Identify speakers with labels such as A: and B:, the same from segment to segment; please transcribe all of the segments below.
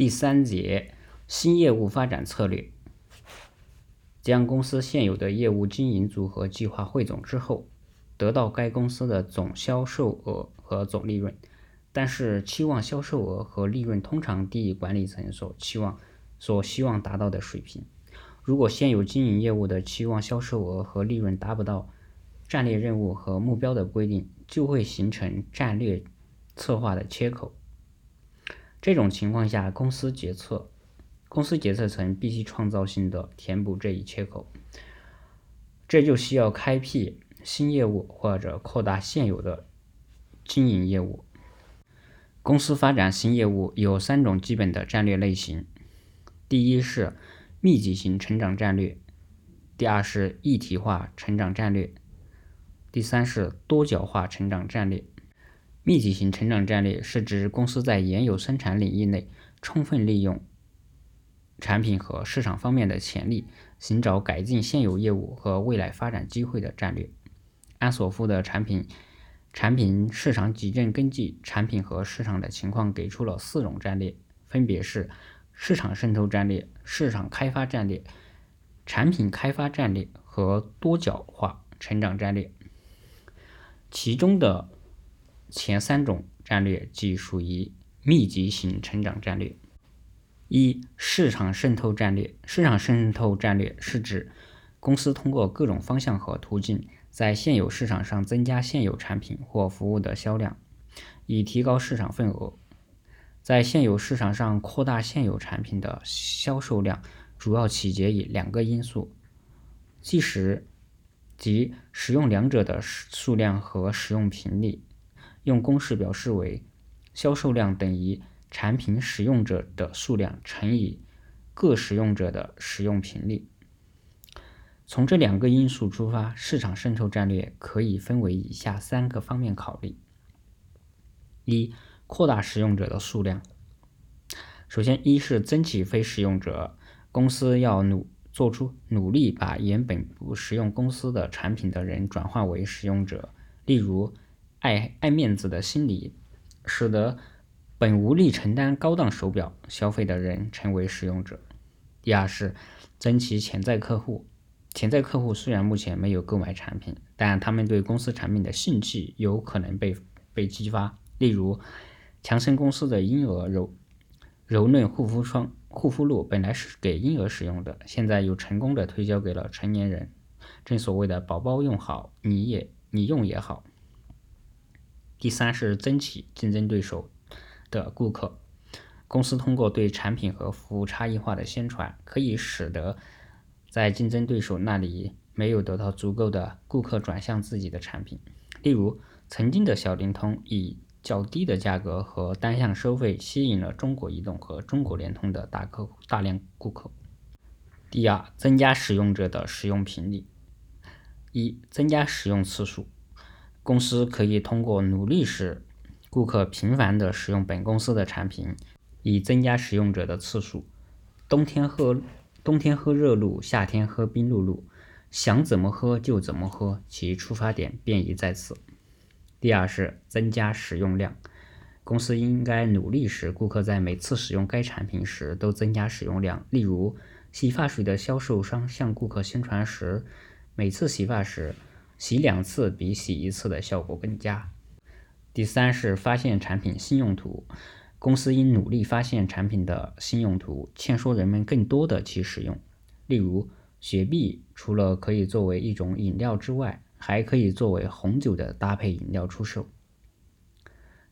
A: 第三节新业务发展策略，将公司现有的业务经营组合计划汇总之后，得到该公司的总销售额和总利润。但是期望销售额和利润通常低于管理层所期望、所希望达到的水平。如果现有经营业务的期望销售额和利润达不到战略任务和目标的规定，就会形成战略策划的缺口。这种情况下，公司决策公司决策层必须创造性的填补这一缺口，这就需要开辟新业务或者扩大现有的经营业务。公司发展新业务有三种基本的战略类型：第一是密集型成长战略；第二是一体化成长战略；第三是多角化成长战略。密集型成长战略是指公司在原有生产领域内充分利用产品和市场方面的潜力，寻找改进现有业务和未来发展机会的战略。安索夫的产品。产品市场矩阵根据产品和市场的情况给出了四种战略，分别是市场渗透战略、市场开发战略、产品开发战略和多角化成长战略。其中的前三种战略即属于密集型成长战略。一、市场渗透战略。市场渗透战略是指公司通过各种方向和途径。在现有市场上增加现有产品或服务的销量，以提高市场份额。在现有市场上扩大现有产品的销售量，主要取决于两个因素：即时即使用两者的数量和使用频率。用公式表示为：销售量等于产品使用者的数量乘以各使用者的使用频率。从这两个因素出发，市场渗透战略可以分为以下三个方面考虑：一、扩大使用者的数量。首先，一是增起非使用者，公司要努做出努力，把原本不使用公司的产品的人转化为使用者。例如，爱爱面子的心理，使得本无力承担高档手表消费的人成为使用者。第二是增其潜在客户。潜在客户虽然目前没有购买产品，但他们对公司产品的兴趣有可能被被激发。例如，强生公司的婴儿柔柔嫩护肤霜、护肤露本来是给婴儿使用的，现在又成功的推销给了成年人。正所谓的“宝宝用好，你也你用也好”。第三是争取竞争对手的顾客。公司通过对产品和服务差异化的宣传，可以使得。在竞争对手那里没有得到足够的顾客转向自己的产品，例如曾经的小灵通以较低的价格和单向收费吸引了中国移动和中国联通的大客户大量顾客。第二，增加使用者的使用频率。一、增加使用次数。公司可以通过努力使顾客频繁的使用本公司的产品，以增加使用者的次数。冬天喝。冬天喝热露，夏天喝冰露露，想怎么喝就怎么喝，其出发点便已在此。第二是增加使用量，公司应该努力使顾客在每次使用该产品时都增加使用量。例如，洗发水的销售商向顾客宣传时，每次洗发时洗两次比洗一次的效果更佳。第三是发现产品新用途。公司应努力发现产品的新用途，劝说人们更多的去使用。例如，雪碧除了可以作为一种饮料之外，还可以作为红酒的搭配饮料出售。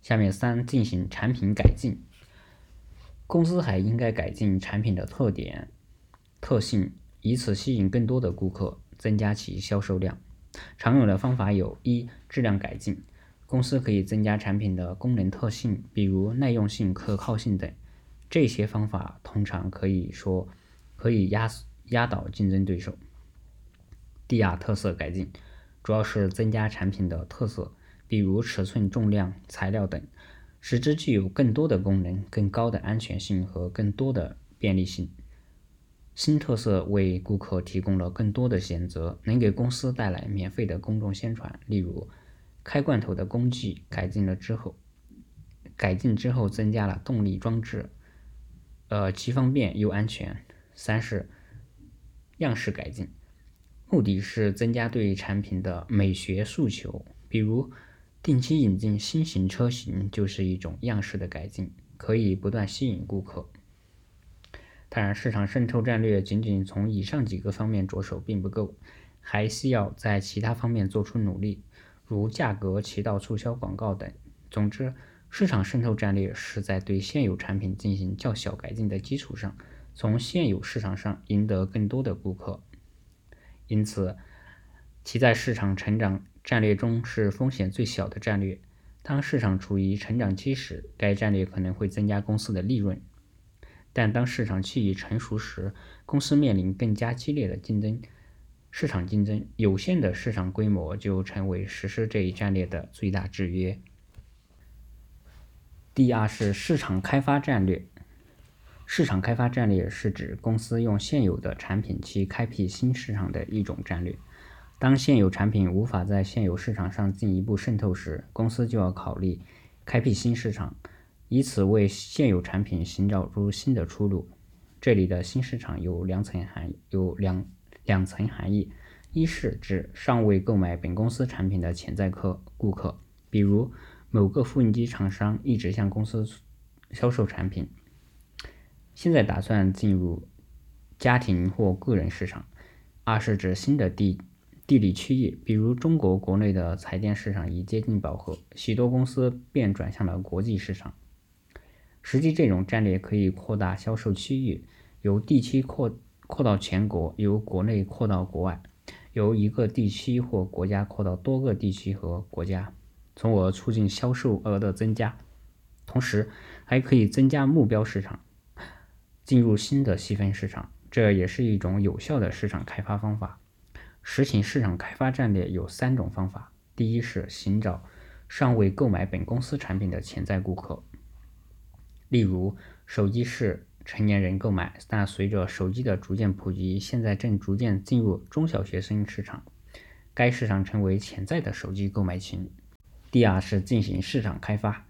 A: 下面三进行产品改进，公司还应该改进产品的特点、特性，以此吸引更多的顾客，增加其销售量。常用的方法有：一、质量改进。公司可以增加产品的功能特性，比如耐用性、可靠性等。这些方法通常可以说可以压压倒竞争对手。第二，特色改进，主要是增加产品的特色，比如尺寸、重量、材料等，使之具有更多的功能、更高的安全性和更多的便利性。新特色为顾客提供了更多的选择，能给公司带来免费的公众宣传，例如。开罐头的工具改进了之后，改进之后增加了动力装置，呃，既方便又安全。三是样式改进，目的是增加对产品的美学诉求，比如定期引进新型车型就是一种样式的改进，可以不断吸引顾客。当然，市场渗透战略仅仅从以上几个方面着手并不够，还需要在其他方面做出努力，如价格、渠道促销、广告等。总之，市场渗透战略是在对现有产品进行较小改进的基础上，从现有市场上赢得更多的顾客。因此，其在市场成长战略中是风险最小的战略。当市场处于成长期时，该战略可能会增加公司的利润。但当市场趋于成熟时，公司面临更加激烈的竞争，市场竞争有限的市场规模就成为实施这一战略的最大制约。第二是市场开发战略。市场开发战略是指公司用现有的产品去开辟新市场的一种战略。当现有产品无法在现有市场上进一步渗透时，公司就要考虑开辟新市场。以此为现有产品寻找出新的出路。这里的新市场有两层含有两两层含义：一是指尚未购买本公司产品的潜在客顾客，比如某个复印机厂商一直向公司销售产品，现在打算进入家庭或个人市场；二是指新的地地理区域，比如中国国内的彩电市场已接近饱和，许多公司便转向了国际市场。实际这种战略可以扩大销售区域，由地区扩扩到全国，由国内扩到国外，由一个地区或国家扩到多个地区和国家，从而促进销售额的增加。同时，还可以增加目标市场，进入新的细分市场，这也是一种有效的市场开发方法。实行市场开发战略有三种方法：第一是寻找尚未购买本公司产品的潜在顾客。例如，手机是成年人购买，但随着手机的逐渐普及，现在正逐渐进入中小学生市场，该市场成为潜在的手机购买群。第二是进行市场开发，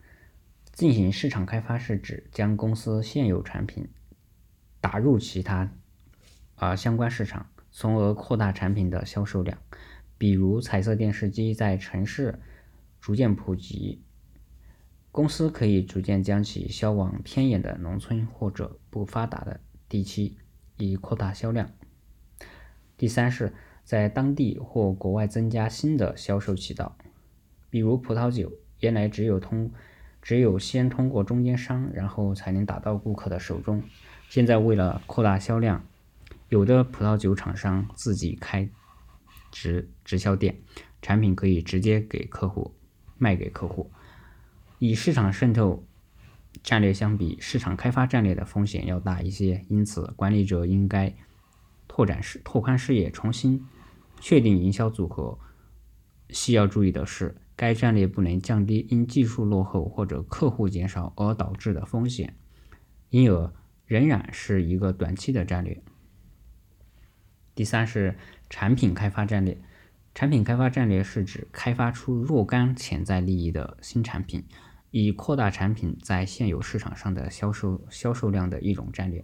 A: 进行市场开发是指将公司现有产品打入其他啊相关市场，从而扩大产品的销售量。比如，彩色电视机在城市逐渐普及。公司可以逐渐将其销往偏远的农村或者不发达的地区，以扩大销量。第三是，在当地或国外增加新的销售渠道，比如葡萄酒，原来只有通，只有先通过中间商，然后才能打到顾客的手中。现在为了扩大销量，有的葡萄酒厂商自己开直直销店，产品可以直接给客户卖给客户。与市场渗透战略相比，市场开发战略的风险要大一些，因此管理者应该拓展视拓宽视野，重新确定营销组合。需要注意的是，该战略不能降低因技术落后或者客户减少而导致的风险，因而仍然是一个短期的战略。第三是产品开发战略。产品开发战略是指开发出若干潜在利益的新产品，以扩大产品在现有市场上的销售销售量的一种战略。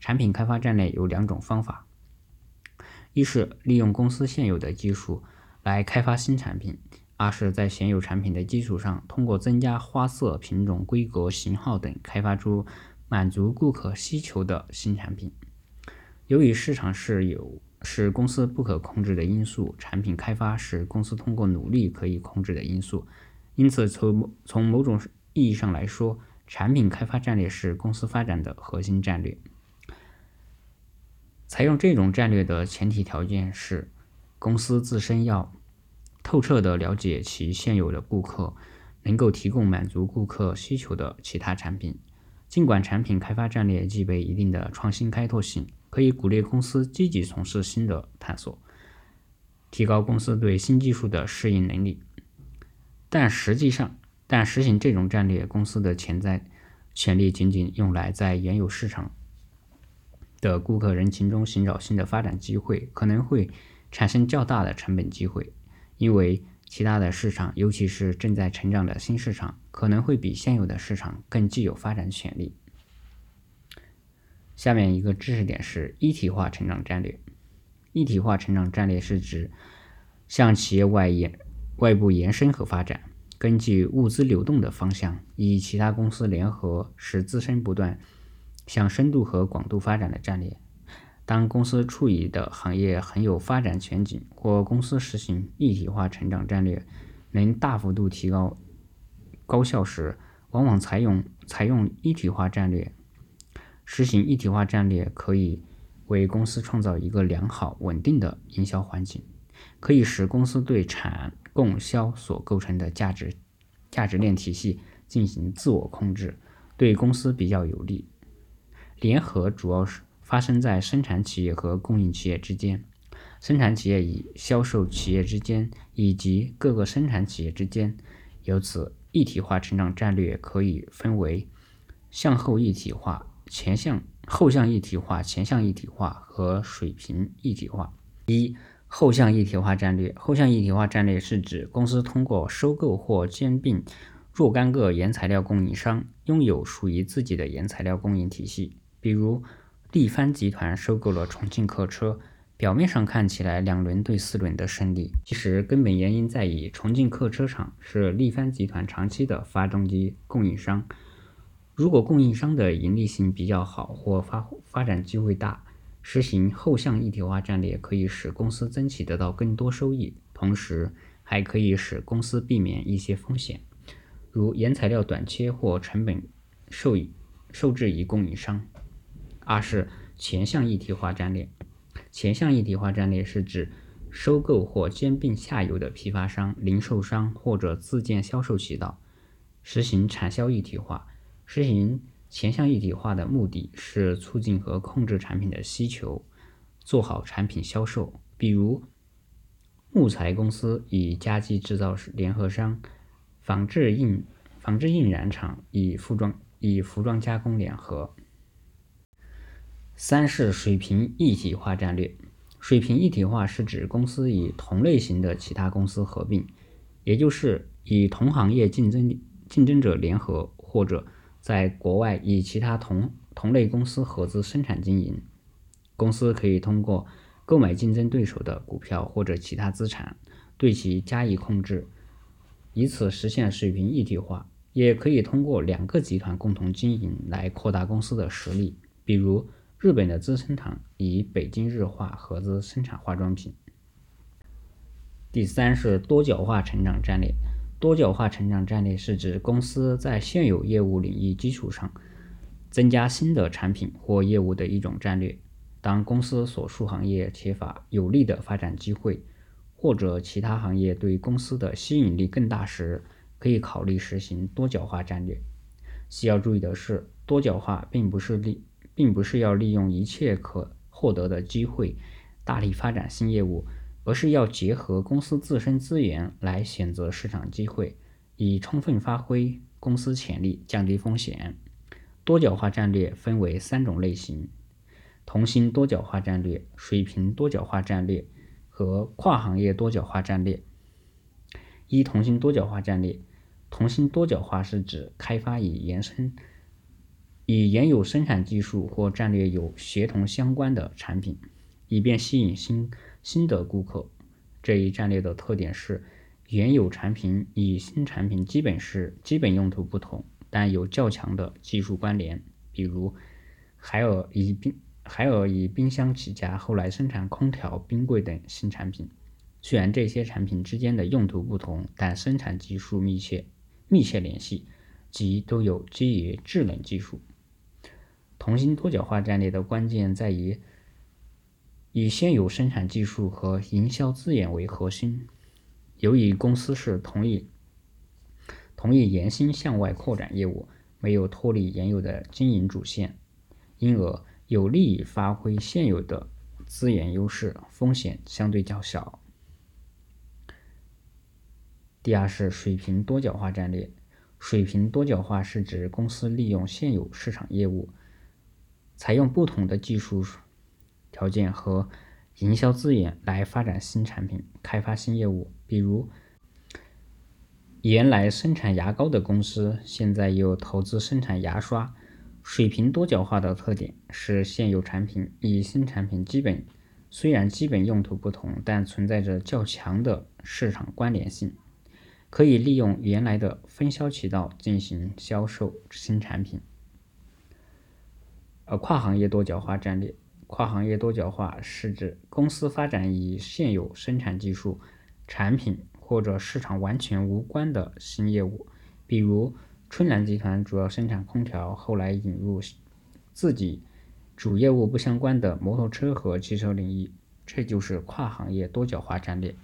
A: 产品开发战略有两种方法：一是利用公司现有的技术来开发新产品；二是在现有产品的基础上，通过增加花色、品种、规格、型号等，开发出满足顾客需求的新产品。由于市场是有是公司不可控制的因素，产品开发是公司通过努力可以控制的因素。因此，从从某种意义上来说，产品开发战略是公司发展的核心战略。采用这种战略的前提条件是，公司自身要透彻地了解其现有的顾客，能够提供满足顾客需求的其他产品。尽管产品开发战略具备一定的创新开拓性。可以鼓励公司积极从事新的探索，提高公司对新技术的适应能力。但实际上，但实行这种战略，公司的潜在潜力仅仅用来在原有市场的顾客人群中寻找新的发展机会，可能会产生较大的成本机会，因为其他的市场，尤其是正在成长的新市场，可能会比现有的市场更具有发展潜力。下面一个知识点是一体化成长战略。一体化成长战略是指向企业外延、外部延伸和发展，根据物资流动的方向，与其他公司联合，使自身不断向深度和广度发展的战略。当公司处于的行业很有发展前景，或公司实行一体化成长战略能大幅度提高高效时，往往采用采用一体化战略。实行一体化战略可以为公司创造一个良好稳定的营销环境，可以使公司对产供销所构成的价值价值链体系进行自我控制，对公司比较有利。联合主要是。发生在生产企业和供应企业之间，生产企业与销售企业之间，以及各个生产企业之间。由此，一体化成长战略可以分为向后一体化、前向后向一体化、前向一体化和水平一体化。一、后向一体化战略。后向一体化战略是指公司通过收购或兼并若干个原材料供应商，拥有属于自己的原材料供应体系，比如。力帆集团收购了重庆客车，表面上看起来两轮对四轮的胜利，其实根本原因在于重庆客车厂是力帆集团长期的发动机供应商。如果供应商的盈利性比较好或发发展机会大，实行后向一体化战略可以使公司增企得到更多收益，同时还可以使公司避免一些风险，如原材料短缺或成本受受制于供应商。二是前向一体化战略。前向一体化战略是指收购或兼并下游的批发商、零售商或者自建销售渠道，实行产销一体化。实行前向一体化的目的是促进和控制产品的需求，做好产品销售。比如，木材公司与家具制造联合商，纺织印纺织印染厂与服装与服装加工联合。三是水平一体化战略。水平一体化是指公司与同类型的其他公司合并，也就是与同行业竞争竞争者联合，或者在国外与其他同同类公司合资生产经营。公司可以通过购买竞争对手的股票或者其他资产，对其加以控制，以此实现水平一体化。也可以通过两个集团共同经营来扩大公司的实力，比如。日本的资生堂与北京日化合资生产化妆品。第三是多角化成长战略。多角化成长战略是指公司在现有业务领域基础上，增加新的产品或业务的一种战略。当公司所属行业缺乏有利的发展机会，或者其他行业对公司的吸引力更大时，可以考虑实行多角化战略。需要注意的是，多角化并不是利。并不是要利用一切可获得的机会大力发展新业务，而是要结合公司自身资源来选择市场机会，以充分发挥公司潜力，降低风险。多角化战略分为三种类型：同心多角化战略、水平多角化战略和跨行业多角化战略。一、同心多角化战略。同心多角化是指开发与延伸。与原有生产技术或战略有协同相关的产品，以便吸引新新的顾客。这一战略的特点是，原有产品与新产品基本是基本用途不同，但有较强的技术关联。比如，海尔以冰海尔以冰箱起家，后来生产空调、冰柜等新产品。虽然这些产品之间的用途不同，但生产技术密切密切联系，即都有基于制冷技术。同心多角化战略的关键在于以现有生产技术和营销资源为核心。由于公司是同意同意延新向外扩展业务，没有脱离原有的经营主线，因而有利于发挥现有的资源优势，风险相对较小。第二是水平多角化战略。水平多角化是指公司利用现有市场业务。采用不同的技术条件和营销资源来发展新产品、开发新业务。比如，原来生产牙膏的公司，现在又投资生产牙刷，水平多角化的特点是现有产品与新产品基本虽然基本用途不同，但存在着较强的市场关联性，可以利用原来的分销渠道进行销售新产品。呃跨行业多角化战略，跨行业多角化是指公司发展与现有生产技术、产品或者市场完全无关的新业务，比如。春兰集团主要生产空调，后来引入自己主业务不相关的摩托车和汽车领域，这就是跨行业多角化战略。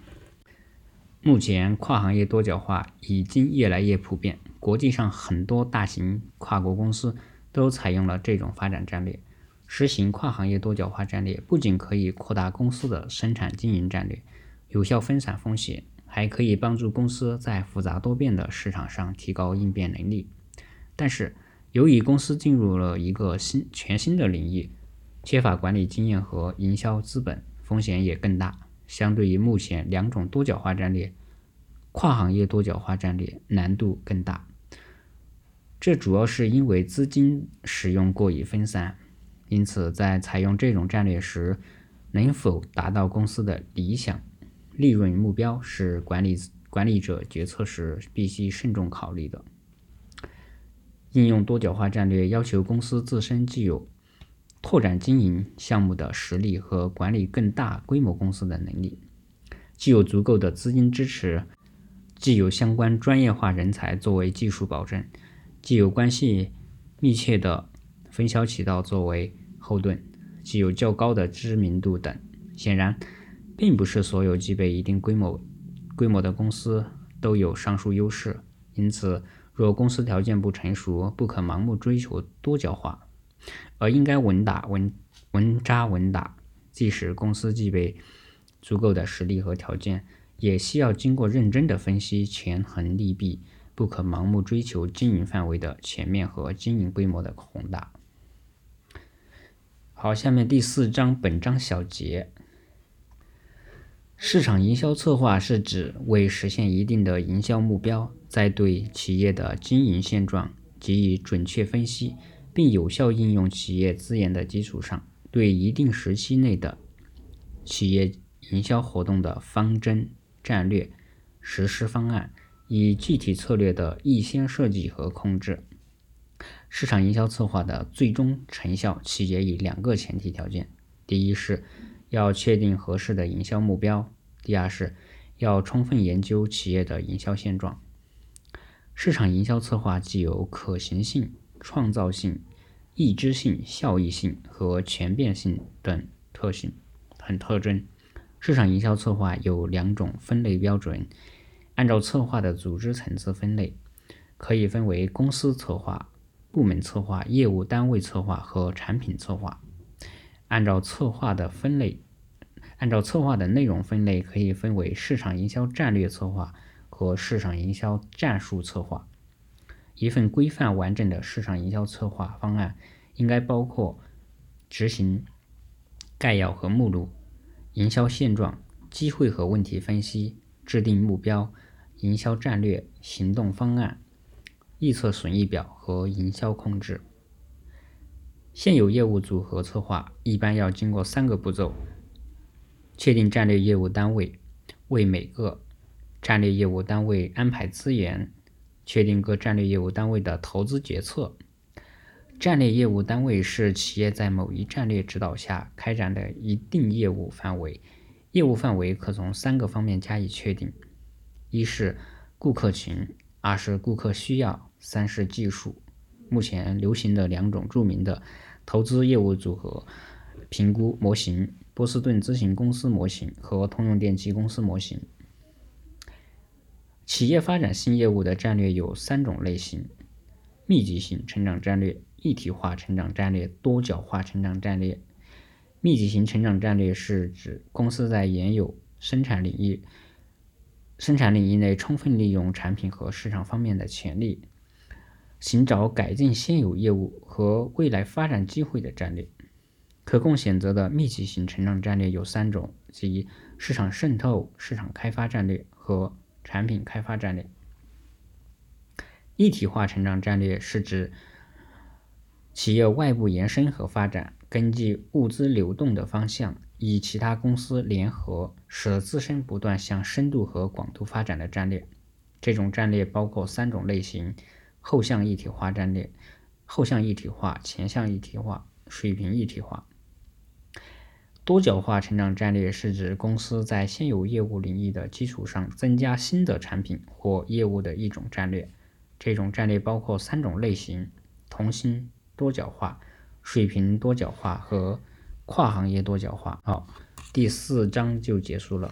A: 目前，跨行业多角化已经越来越普遍，国际上很多大型跨国公司都采用了这种发展战略。实行跨行业多角化战略，不仅可以扩大公司的生产经营战略，有效分散风险。还可以帮助公司在复杂多变的市场上提高应变能力，但是由于公司进入了一个新全新的领域，缺乏管理经验和营销资本，风险也更大。相对于目前两种多角化战略，跨行业多角化战略难度更大。这主要是因为资金使用过于分散，因此在采用这种战略时，能否达到公司的理想？利润目标是管理管理者决策时必须慎重考虑的。应用多角化战略要求公司自身具有拓展经营项目的实力和管理更大规模公司的能力，既有足够的资金支持，既有相关专业化人才作为技术保证，既有关系密切的分销渠道作为后盾，具有较高的知名度等。显然。并不是所有具备一定规模规模的公司都有上述优势，因此，若公司条件不成熟，不可盲目追求多角化，而应该稳打稳稳扎稳打。即使公司具备足够的实力和条件，也需要经过认真的分析，权衡利弊，不可盲目追求经营范围的全面和经营规模的宏大。好，下面第四章本章小结。市场营销策划是指为实现一定的营销目标，在对企业的经营现状给予准确分析，并有效应用企业资源的基础上，对一定时期内的企业营销活动的方针、战略、实施方案以具体策略的预先设计和控制。市场营销策划的最终成效取决于两个前提条件：第一是。要确定合适的营销目标。第二是，要充分研究企业的营销现状。市场营销策划具有可行性、创造性、易知性、效益性和全变性等特性很特征。市场营销策划有两种分类标准。按照策划的组织层次分类，可以分为公司策划、部门策划、业务单位策划和产品策划。按照策划的分类，按照策划的内容分类，可以分为市场营销战略策划和市场营销战术策划。一份规范完整的市场营销策划方案应该包括执行概要和目录、营销现状、机会和问题分析、制定目标、营销战略、行动方案、预测损益表和营销控制。现有业务组合策划一般要经过三个步骤：确定战略业务单位，为每个战略业务单位安排资源，确定各战略业务单位的投资决策。战略业务单位是企业在某一战略指导下开展的一定业务范围，业务范围可从三个方面加以确定：一是顾客群，二是顾客需要，三是技术。目前流行的两种著名的投资业务组合评估模型：波士顿咨询公司模型和通用电气公司模型。企业发展新业务的战略有三种类型：密集型成长战略、一体化成长战略、多角化成长战略。密集型成长战略是指公司在原有生产领域生产领域内充分利用产品和市场方面的潜力。寻找改进现有业务和未来发展机会的战略，可供选择的密集型成长战略有三种，即市场渗透、市场开发战略和产品开发战略。一体化成长战略是指企业外部延伸和发展，根据物资流动的方向，与其他公司联合，使自身不断向深度和广度发展的战略。这种战略包括三种类型：后向一体化战略、后向一体化、前向一体化、水平一体化。多角化成长战略是指公司在现有业务领域的基础上增加新的产品或业务的一种战略。这种战略包括三种类型：同心。多角化、水平多角化和跨行业多角化。好，第四章就结束了。